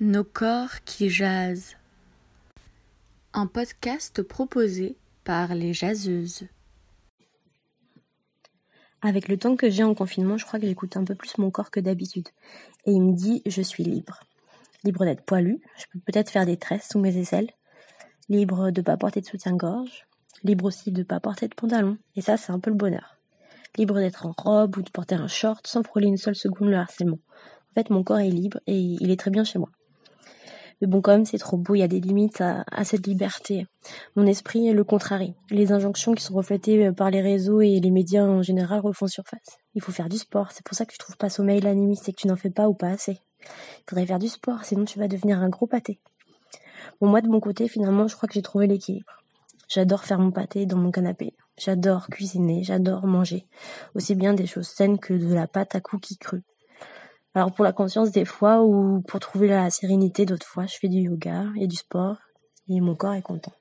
Nos corps qui jasent. Un podcast proposé par les jaseuses. Avec le temps que j'ai en confinement, je crois que j'écoute un peu plus mon corps que d'habitude. Et il me dit je suis libre. Libre d'être poilu, je peux peut-être faire des tresses sous mes aisselles. Libre de pas porter de soutien-gorge. Libre aussi de pas porter de pantalon. Et ça, c'est un peu le bonheur. Libre d'être en robe ou de porter un short sans frôler une seule seconde le harcèlement. En fait, mon corps est libre et il est très bien chez moi. Mais bon, quand c'est trop beau, il y a des limites à, cette liberté. Mon esprit est le contrarie. Les injonctions qui sont reflétées euh, par les réseaux et les médias en général refont surface. Il faut faire du sport, c'est pour ça que tu trouves pas sommeil la nuit, c'est que tu n'en fais pas ou pas assez. Il faudrait faire du sport, sinon tu vas devenir un gros pâté. Bon, moi, de mon côté, finalement, je crois que j'ai trouvé l'équilibre. J'adore faire mon pâté dans mon canapé. J'adore cuisiner, j'adore manger. Aussi bien des choses saines que de la pâte à cookies crus. Alors pour la conscience des fois ou pour trouver la sérénité d'autres fois, je fais du yoga et du sport et mon corps est content.